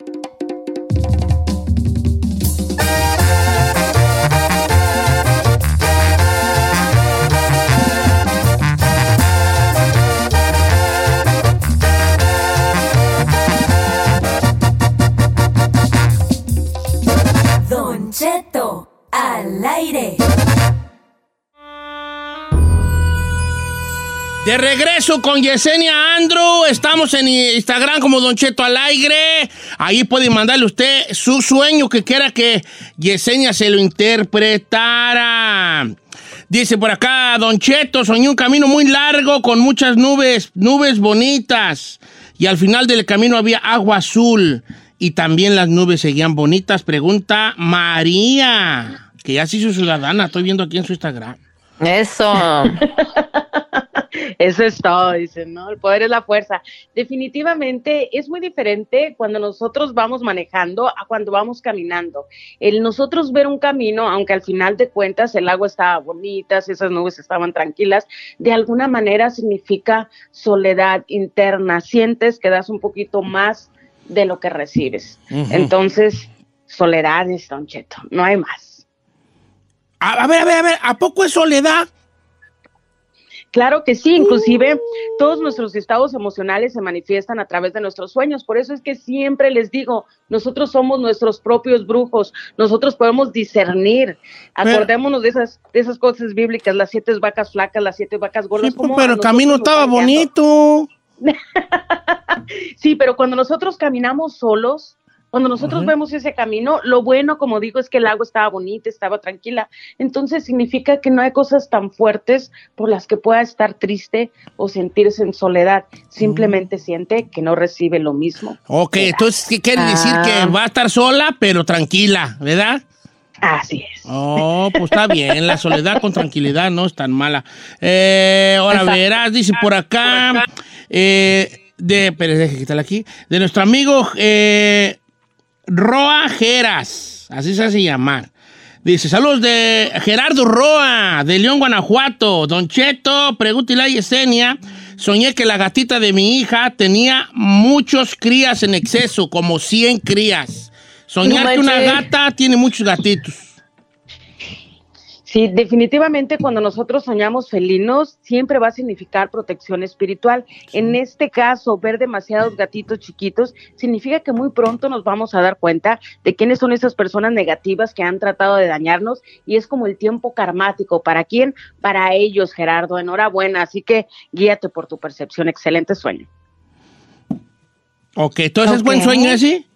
Aire. De regreso con Yesenia Andrew. Estamos en Instagram como Don Cheto al aire. Ahí puede mandarle usted su sueño que quiera que Yesenia se lo interpretara. Dice por acá, Don Cheto, soñé un camino muy largo con muchas nubes, nubes bonitas. Y al final del camino había agua azul. Y también las nubes seguían bonitas. Pregunta María, que ya se hizo ciudadana. Estoy viendo aquí en su Instagram. Eso. Eso es todo, dicen, ¿no? El poder es la fuerza. Definitivamente es muy diferente cuando nosotros vamos manejando a cuando vamos caminando. El nosotros ver un camino, aunque al final de cuentas el agua estaba bonita, esas nubes estaban tranquilas, de alguna manera significa soledad interna. Sientes que das un poquito más de lo que recibes. Entonces, soledad es Don Cheto, no hay más. A, a ver, a ver, a ver, ¿a poco es soledad? Claro que sí, inclusive todos nuestros estados emocionales se manifiestan a través de nuestros sueños. Por eso es que siempre les digo, nosotros somos nuestros propios brujos, nosotros podemos discernir. Pero- Acordémonos de esas, de esas cosas bíblicas, las siete vacas flacas, las siete vacas gordas. Sí, pero el camino estaba bonito. Sí, pero cuando nosotros caminamos solos, cuando nosotros vemos ese camino, lo bueno, como digo, es que el agua estaba bonita, estaba tranquila. Entonces significa que no hay cosas tan fuertes por las que pueda estar triste o sentirse en soledad. Simplemente siente que no recibe lo mismo. Ok, entonces, ¿qué quiere decir? Ah. Que va a estar sola, pero tranquila, ¿verdad? Así es. Oh, pues está bien. La soledad con tranquilidad no es tan mala. Eh, ahora Exacto. verás, dice por acá, eh, de, pero deje quitarla aquí, de nuestro amigo eh, Roa Geras, así se hace llamar. Dice, saludos de Gerardo Roa, de León, Guanajuato. Don Cheto, pregúntale a Yesenia. Soñé que la gatita de mi hija tenía muchos crías en exceso, como 100 crías. Soñar No que una gata tiene muchos gatitos. Sí, definitivamente cuando nosotros soñamos felinos, siempre va a significar protección espiritual. En este caso, ver demasiados gatitos chiquitos significa que muy pronto nos vamos a dar cuenta de quiénes son esas personas negativas que han tratado de dañarnos y es como el tiempo karmático. ¿Para quién? Para ellos, Gerardo. Enhorabuena. Así que guíate por tu percepción. Excelente sueño. Ok, entonces es buen sueño ese.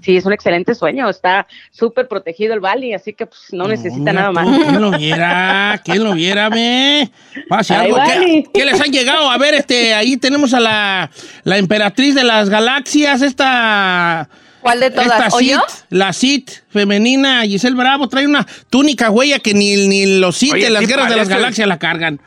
Sí, es un excelente sueño, está súper protegido el Bali, así que pues no necesita nada más. ¿Quién lo viera? ¿Quién lo viera, Ay. ¿Qué, les han llegado? A ver, este, ahí tenemos a la, la emperatriz de las galaxias, esta... ¿Cuál de todas? Esta ¿O Sith, yo? la Sith femenina, Giselle Bravo, trae una túnica huella que ni, ni los de las sí guerras de las galaxias la cargan.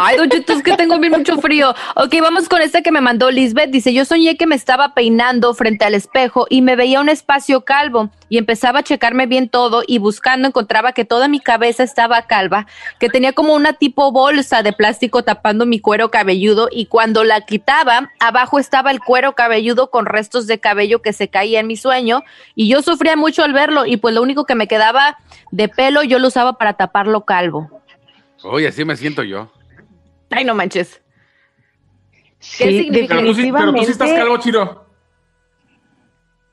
Ay, Don Cheto, es que tengo bien mucho frío. Ok, vamos con esta que me mandó Lisbeth. Dice, yo soñé que me estaba peinando frente al espejo y me veía un espacio calvo y empezaba a checarme bien todo y buscando encontraba que toda mi cabeza estaba calva, que tenía como una tipo bolsa de plástico tapando mi cuero cabelludo y cuando la quitaba, abajo estaba el cuero cabelludo con restos de cabello que se caía en mi sueño y yo sufría mucho al verlo y pues lo único que me quedaba de pelo yo lo usaba para taparlo calvo. Oye, así me siento yo. Ay, no manches. Sí, significa? Pero tú, sí, pero tú sí estás definitivamente- calvo, Chiro.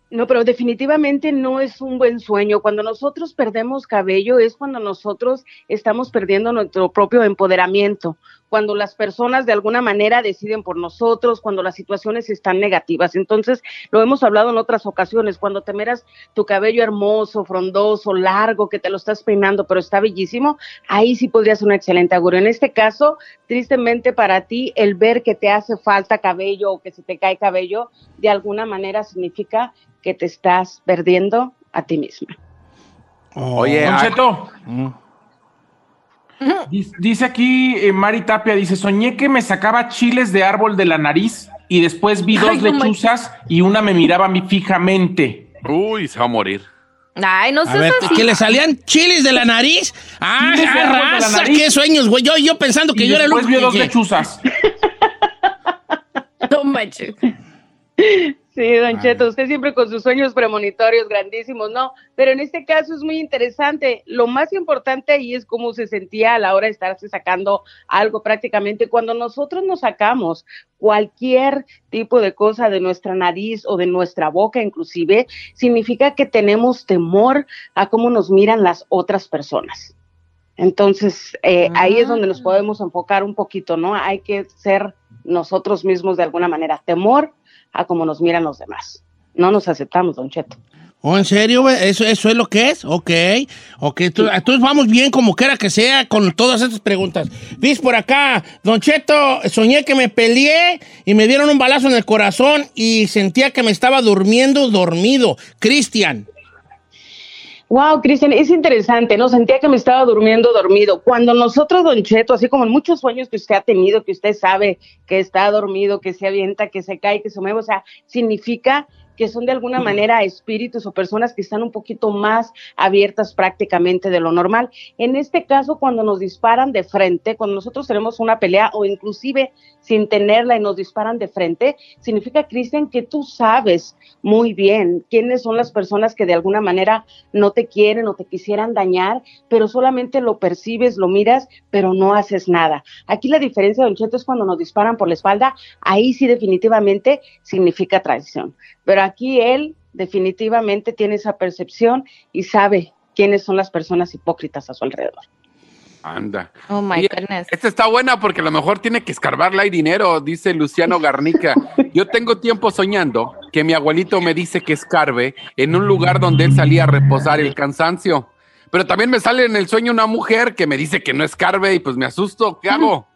No, pero definitivamente no es un buen sueño. Cuando nosotros perdemos cabello es cuando nosotros estamos perdiendo nuestro propio empoderamiento, cuando las personas de alguna manera deciden por nosotros, cuando las situaciones están negativas. Entonces, lo hemos hablado en otras ocasiones, cuando te miras tu cabello hermoso, frondoso, largo, que te lo estás peinando, pero está bellísimo, ahí sí podría ser un excelente augurio. En este caso, tristemente para ti, el ver que te hace falta cabello o que se te cae cabello, de alguna manera significa que te estás perdiendo a ti misma. Oye, Don Cheto. Dice- aquí eh, Mari Tapia, dice, soñé que me sacaba chiles de árbol de la nariz y después vi dos Ay, no lechuzas y una me miraba a mí fijamente. Uy, se va a morir. Ay, no así. que le salían chiles de la nariz. ¡Ah, la raza! nariz. ¡Qué sueños, güey! Yo, yo pensando que y yo era el después único vio dos que- lechuzas. No manches. Sí, Don Cheto, usted siempre con sus sueños premonitorios grandísimos, ¿no? Pero en este caso es muy interesante. Lo más importante ahí es cómo se sentía a la hora de estarse sacando algo prácticamente. Cuando nosotros nos sacamos cualquier tipo de cosa de nuestra nariz o de nuestra boca inclusive, significa que tenemos temor a cómo nos miran las otras personas. Entonces, eh, ahí es donde nos podemos enfocar un poquito, ¿no? Hay que ser nosotros mismos de alguna manera. Temor a cómo nos miran los demás. No nos aceptamos, Don Cheto. ¿Oh, en serio? ¿Eso, ¿Eso es lo que es? Ok. Ok, entonces vamos bien como quiera que sea con todas estas preguntas. Dice por acá, Don Cheto, soñé que me peleé y me dieron un balazo en el corazón y sentía que me estaba durmiendo dormido. Cristian. Wow, Cristian, es interesante, ¿no? Sentía que me estaba durmiendo dormido. Cuando nosotros, Don Cheto, así como en muchos sueños que usted ha tenido, que usted sabe que está dormido, que se avienta, que se cae, que se mueve, o sea, significa que son de alguna manera espíritus o personas que están un poquito más abiertas prácticamente de lo normal. En este caso, cuando nos disparan de frente, cuando nosotros tenemos una pelea o inclusive sin tenerla y nos disparan de frente, significa, Cristian, que tú sabes muy bien quiénes son las personas que de alguna manera no te quieren o te quisieran dañar, pero solamente lo percibes, lo miras, pero no haces nada. Aquí la diferencia, Don Cheto, es cuando nos disparan por la espalda, ahí sí definitivamente significa traición. Pero aquí él definitivamente tiene esa percepción y sabe quiénes son las personas hipócritas a su alrededor. Anda. Oh my goodness. Esta está buena porque a lo mejor tiene que escarbarla y dinero, dice Luciano Garnica. Yo tengo tiempo soñando que mi abuelito me dice que escarbe en un lugar donde él salía a reposar el cansancio. Pero también me sale en el sueño una mujer que me dice que no escarbe y pues me asusto. ¿Qué hago?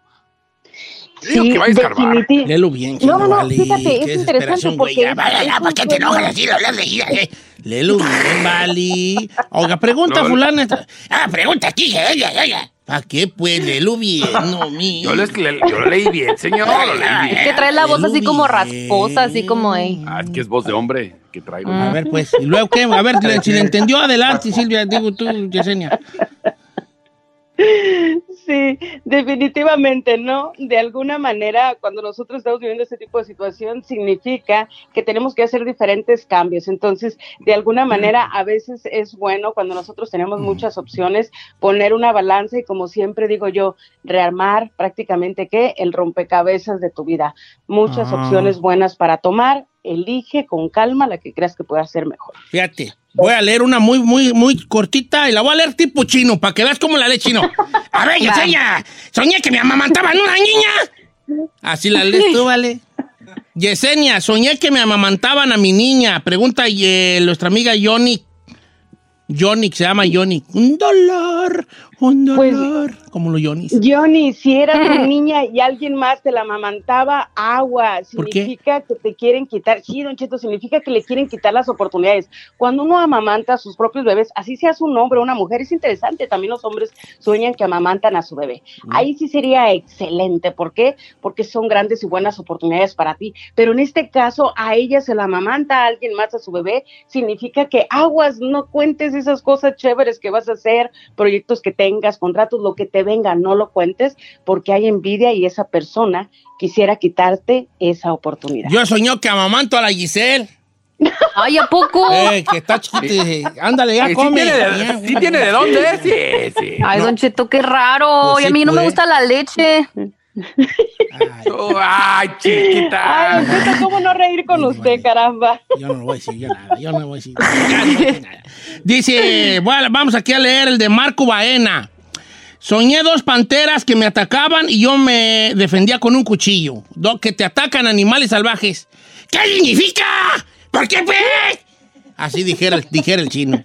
Digo que va a escarbar. definiti- Léelo bien, No, no, no, vale. fíjate, es interesante güey. porque es- vaya, ya, es ¿por qué te enojas así? Hablas de eh. Léelo bien, vale. Oiga, pregunta, No, fulana. Ah, pregunta aquí, oiga, oiga. ¿Para qué, pues? Léelo bien, no, mi. Yo, les- le- yo lo leí bien, señor. Lo leí bien. Que trae la voz así como rasposa, así como, ey. Ah, es que es voz de hombre que traigo. A ver, pues. ¿Y luego qué? A ver, si le entendió, adelante, Silvia. Digo tú, Yesenia. Sí, definitivamente, ¿no? De alguna manera, cuando nosotros estamos viviendo este tipo de situación, significa que tenemos que hacer diferentes cambios. Entonces, de alguna manera, a veces es bueno cuando nosotros tenemos muchas opciones, poner una balanza y, como siempre digo yo, rearmar prácticamente, ¿qué? El rompecabezas de tu vida. Muchas Ah. opciones buenas para tomar. Elige con calma la que creas que pueda ser mejor. Fíjate. Voy a leer una muy, muy, muy cortita y la voy a leer tipo chino, para que veas cómo la lee chino. A ver, Yesenia, soñé que me amamantaban una niña. Así la lees tú, vale. Yesenia, soñé que me amamantaban a mi niña. Pregunta eh, nuestra amiga Yoni. Yoni, que se llama Yoni. Un dolor, un dolor. como los Yonis. Johnny, si eras una niña y alguien más te la amamantaba, agua, significa que te quieren quitar, sí, Don Cheto, significa que le quieren quitar las oportunidades. Cuando uno amamanta a sus propios bebés, así seas un hombre o una mujer, es interesante, también los hombres sueñan que amamantan a su bebé. Ahí sí sería excelente, ¿por qué? Porque son grandes y buenas oportunidades para ti, pero en este caso a ella se la amamanta a alguien más a su bebé, significa que aguas, no cuentes esas cosas chéveres que vas a hacer, proyectos que tengas, contratos, lo que te venga, no lo cuentes porque hay envidia y esa persona quisiera quitarte esa oportunidad. Yo soñó que amamanto a la Giselle. Ay, ¿a poco? Eh, que está chiquita. Ándale, ya Sí come. tiene de- Ya, sí tiene de dónde, ¿eh? Sí, sí. Ay, Don Cheto, qué raro. Pues y a sí, mí no me pues. gusta la leche. Ay, chiquita. Ay, ¿cómo no reír con usted, caramba? Yo no lo voy a decir yo nada, yo no lo voy a decir. No nada. Dice, bueno, vamos aquí a leer el de Marco Baena. Soñé dos panteras que me atacaban y yo me defendía con un cuchillo. Do- que te atacan animales salvajes. ¿Qué significa? ¿Por qué pues? Así dijera, el- dijera el chino.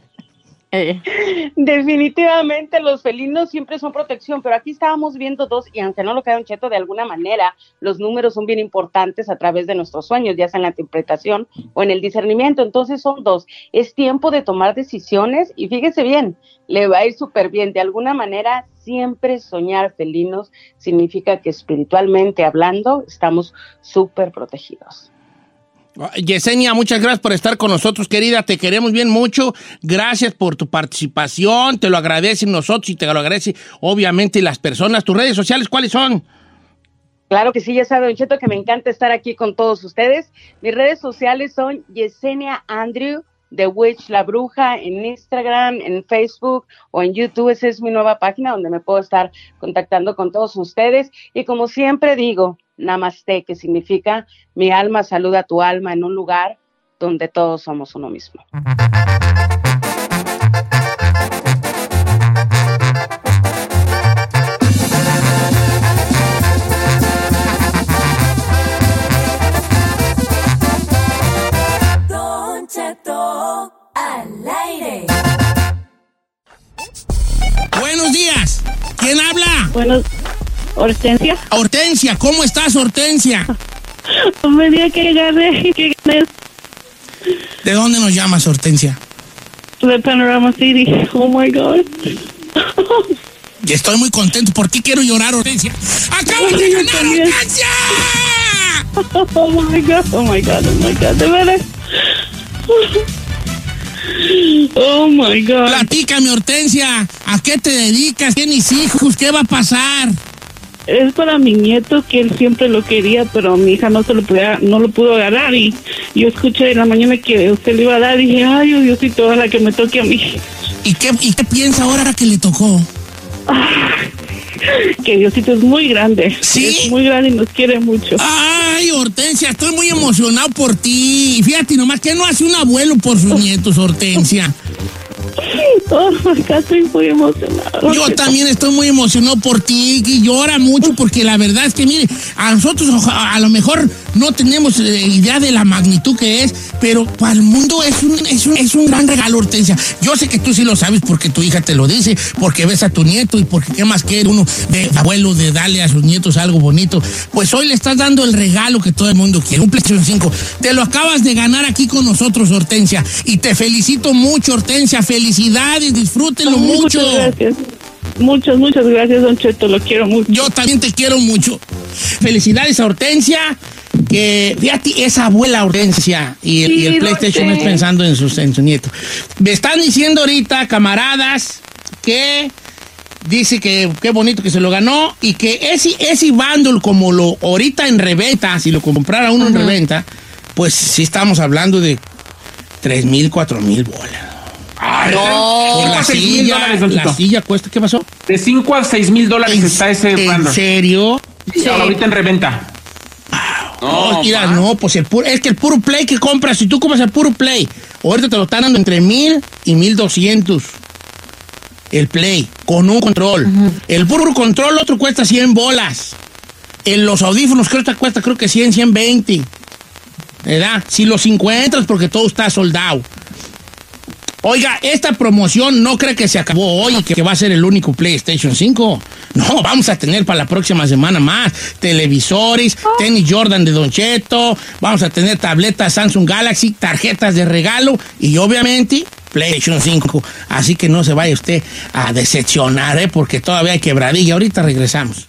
Definitivamente los felinos siempre son protección, pero aquí estábamos viendo dos y aunque no lo queda un cheto de alguna manera, los números son bien importantes a través de nuestros sueños, ya sea en la interpretación o en el discernimiento. Entonces son dos. Es tiempo de tomar decisiones y fíjese bien, le va a ir súper bien. De alguna manera, siempre soñar felinos significa que espiritualmente hablando estamos súper protegidos. Yesenia, muchas gracias por estar con nosotros, querida. Te queremos bien mucho. Gracias por tu participación. Te lo agradecen nosotros y te lo agradece, obviamente, las personas. ¿Tus redes sociales cuáles son? Claro que sí, ya sabe, Don Cheto, que me encanta estar aquí con todos ustedes. Mis redes sociales son Yesenia Andrew, The Witch, La Bruja, en Instagram, en Facebook o en YouTube. Esa es mi nueva página donde me puedo estar contactando con todos ustedes. Y como siempre digo, Namaste, que significa mi alma saluda a tu alma en un lugar donde todos somos uno mismo. Don Cheto al aire. Buenos días. ¿Quién habla? Buenos. Hortensia. Hortensia, ¿cómo estás, Hortensia? Me que gané, que gané ¿De dónde nos llamas, Hortensia? de Panorama City. Oh my God. Y Estoy muy contento. ¿Por qué quiero llorar, Hortensia? ¡Acabas de ganar, Hortensia! Oh my God, oh my God, oh my God, de veras. Oh my God. Platícame, Hortensia. ¿A qué te dedicas? ¿Tienes hijos? ¿Qué va a pasar? Es para mi nieto que él siempre lo quería, pero mi hija no se lo podía, no lo pudo agarrar y yo escuché en la mañana que usted le iba a dar y dije, ay, oh, Diosito, ojalá que me toque a mí. ¿Y qué, ¿Y qué piensa ahora que le tocó? Que Diosito es muy grande. ¿Sí? Es muy grande y nos quiere mucho. Ay, Hortensia, estoy muy emocionado por ti. Fíjate nomás, ¿qué no hace un abuelo por sus nietos, Hortensia? Oh God, estoy muy emocionada. Yo también estoy muy emocionado por ti y llora mucho porque la verdad es que, mire, a nosotros a lo mejor no tenemos eh, idea de la magnitud que es, pero para el mundo es un, es, un, es un gran regalo, Hortensia. Yo sé que tú sí lo sabes porque tu hija te lo dice, porque ves a tu nieto y porque qué más quiere uno de abuelo de darle a sus nietos algo bonito. Pues hoy le estás dando el regalo que todo el mundo quiere, un PlayStation 5. Te lo acabas de ganar aquí con nosotros, Hortensia. Y te felicito mucho, Hortensia. Felicidades, disfrútenlo Ay, mucho. Muchas gracias. Muchas, muchas gracias, Don Cheto, lo quiero mucho. Yo también te quiero mucho. Felicidades a Hortensia, que fíjate, esa abuela Hortensia y el, y el Sí, PlayStation Don es pensando en, sus, en su nieto. Me están diciendo ahorita, camaradas, que dice que qué bonito que se lo ganó y que ese, ese bundle como lo ahorita en reventa, si lo comprara uno en reventa, pues sí estamos hablando de tres mil, cuatro mil bolas. No. Por la silla, dólares, la silla cuesta, ¿qué pasó? De 5 a 6 mil dólares está ese ¿En bundle. serio? Sí, Ahorita en reventa. No, mira, no, pues el puro- es que el puro play que compras, si tú compras el puro play, ahorita te lo están dando entre mil y mil doscientos. El play, con un control. El puro control, otro cuesta 100 bolas. En los audífonos creo que cuesta creo que 100, 120. ¿verdad? Si los encuentras porque todo está soldado. Oiga, esta promoción no cree que se acabó hoy y que va a ser el único PlayStation 5. No, vamos a tener para la próxima semana más televisores, tenis Jordan de Don Cheto, vamos a tener tabletas Samsung Galaxy, tarjetas de regalo y obviamente PlayStation 5. Así que no se vaya usted a decepcionar, ¿eh? porque todavía hay quebradilla. Ahorita regresamos.